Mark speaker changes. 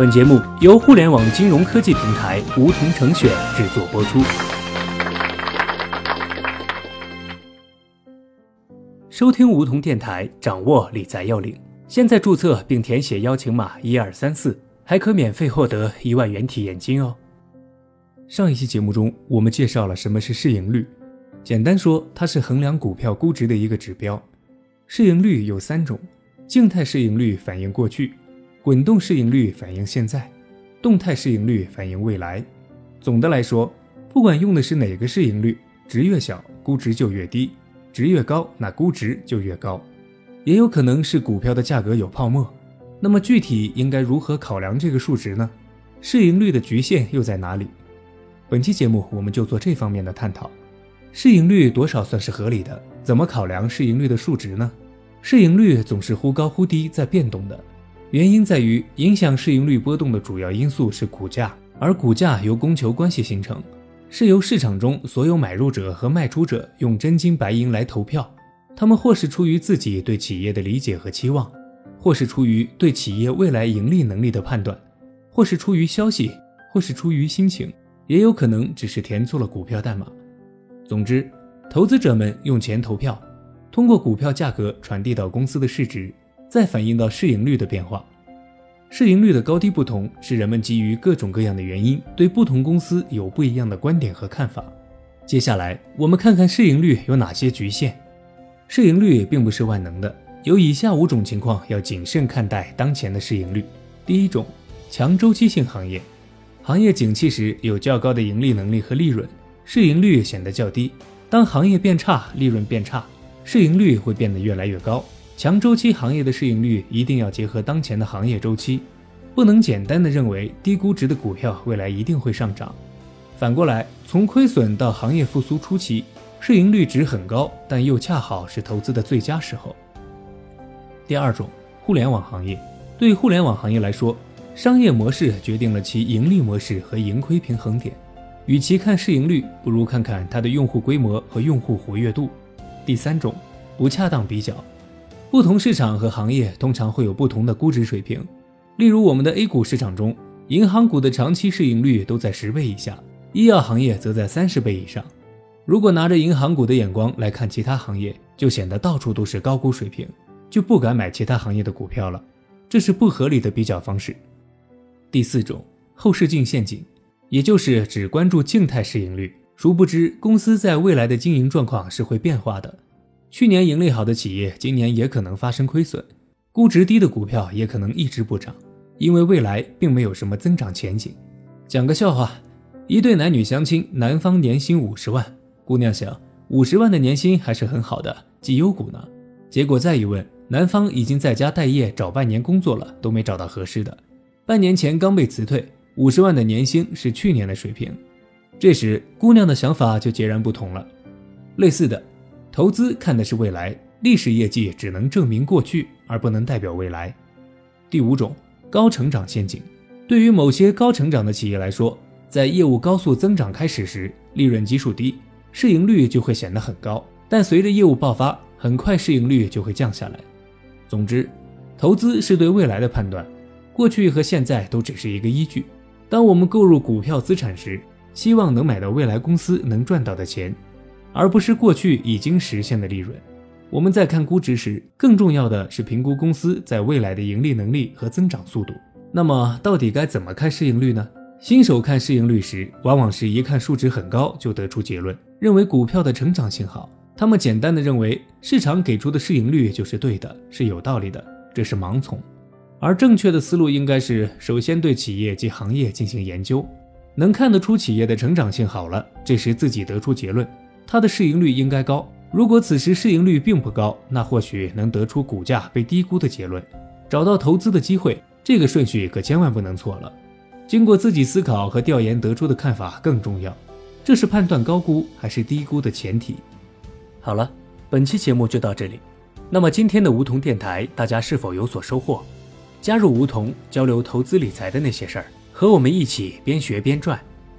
Speaker 1: 本节目由互联网金融科技平台梧桐城选制作播出。收听梧桐电台，掌握理财要领。现在注册并填写邀请码一二三四，还可免费获得一万元体验金哦。上一期节目中，我们介绍了什么是市盈率。简单说，它是衡量股票估值的一个指标。市盈率有三种：静态市盈率反映过去，滚动市盈率反映现在，动态市盈率反映未来。总的来说，不管用的是哪个市盈率，值越小，估值就越低；值越高，那估值就越高。也有可能是股票的价格有泡沫。那么具体应该如何考量这个数值呢？市盈率的局限又在哪里？本期节目我们就做这方面的探讨。市盈率多少算是合理的？怎么考量市盈率的数值呢？市盈率总是忽高忽低，在变动的。原因在于，影响市盈率波动的主要因素是股价，而股价由供求关系形成，是由市场中所有买入者和卖出者用真金白银来投票。他们或是出于自己对企业的理解和期望，或是出于对企业未来盈利能力的判断，或是出于消息，或是出于心情，也有可能只是填错了股票代码。总之，投资者们用钱投票，通过股票价格传递到公司的市值，再反映到市盈率的变化。市盈率的高低不同，是人们基于各种各样的原因，对不同公司有不一样的观点和看法。接下来，我们看看市盈率有哪些局限。市盈率并不是万能的，有以下五种情况要谨慎看待当前的市盈率。第一种，强周期性行业，行业景气时有较高的盈利能力和利润。市盈率显得较低。当行业变差，利润变差，市盈率会变得越来越高。强周期行业的市盈率一定要结合当前的行业周期，不能简单的认为低估值的股票未来一定会上涨。反过来，从亏损到行业复苏初期，市盈率值很高，但又恰好是投资的最佳时候。第二种，互联网行业。对互联网行业来说，商业模式决定了其盈利模式和盈亏平衡点。与其看市盈率，不如看看它的用户规模和用户活跃度。第三种，不恰当比较。不同市场和行业通常会有不同的估值水平。例如，我们的 A 股市场中，银行股的长期市盈率都在十倍以下，医药行业则在三十倍以上。如果拿着银行股的眼光来看其他行业，就显得到处都是高估水平，就不敢买其他行业的股票了。这是不合理的比较方式。第四种，后视镜陷阱。也就是只关注静态市盈率，殊不知公司在未来的经营状况是会变化的。去年盈利好的企业，今年也可能发生亏损；估值低的股票也可能一直不涨，因为未来并没有什么增长前景。讲个笑话：一对男女相亲，男方年薪五十万，姑娘想五十万的年薪还是很好的，绩优股呢。结果再一问，男方已经在家待业找半年工作了，都没找到合适的，半年前刚被辞退。五十万的年薪是去年的水平，这时姑娘的想法就截然不同了。类似的，投资看的是未来，历史业绩只能证明过去，而不能代表未来。第五种，高成长陷阱。对于某些高成长的企业来说，在业务高速增长开始时，利润基数低，市盈率就会显得很高，但随着业务爆发，很快市盈率就会降下来。总之，投资是对未来的判断，过去和现在都只是一个依据。当我们购入股票资产时，希望能买到未来公司能赚到的钱，而不是过去已经实现的利润。我们在看估值时，更重要的是评估公司在未来的盈利能力和增长速度。那么，到底该怎么看市盈率呢？新手看市盈率时，往往是一看数值很高就得出结论，认为股票的成长性好。他们简单的认为市场给出的市盈率就是对的，是有道理的，这是盲从。而正确的思路应该是，首先对企业及行业进行研究，能看得出企业的成长性好了，这时自己得出结论，它的市盈率应该高。如果此时市盈率并不高，那或许能得出股价被低估的结论，找到投资的机会。这个顺序可千万不能错了。经过自己思考和调研得出的看法更重要，这是判断高估还是低估的前提。好了，本期节目就到这里。那么今天的梧桐电台，大家是否有所收获？加入梧桐，交流投资理财的那些事儿，和我们一起边学边赚。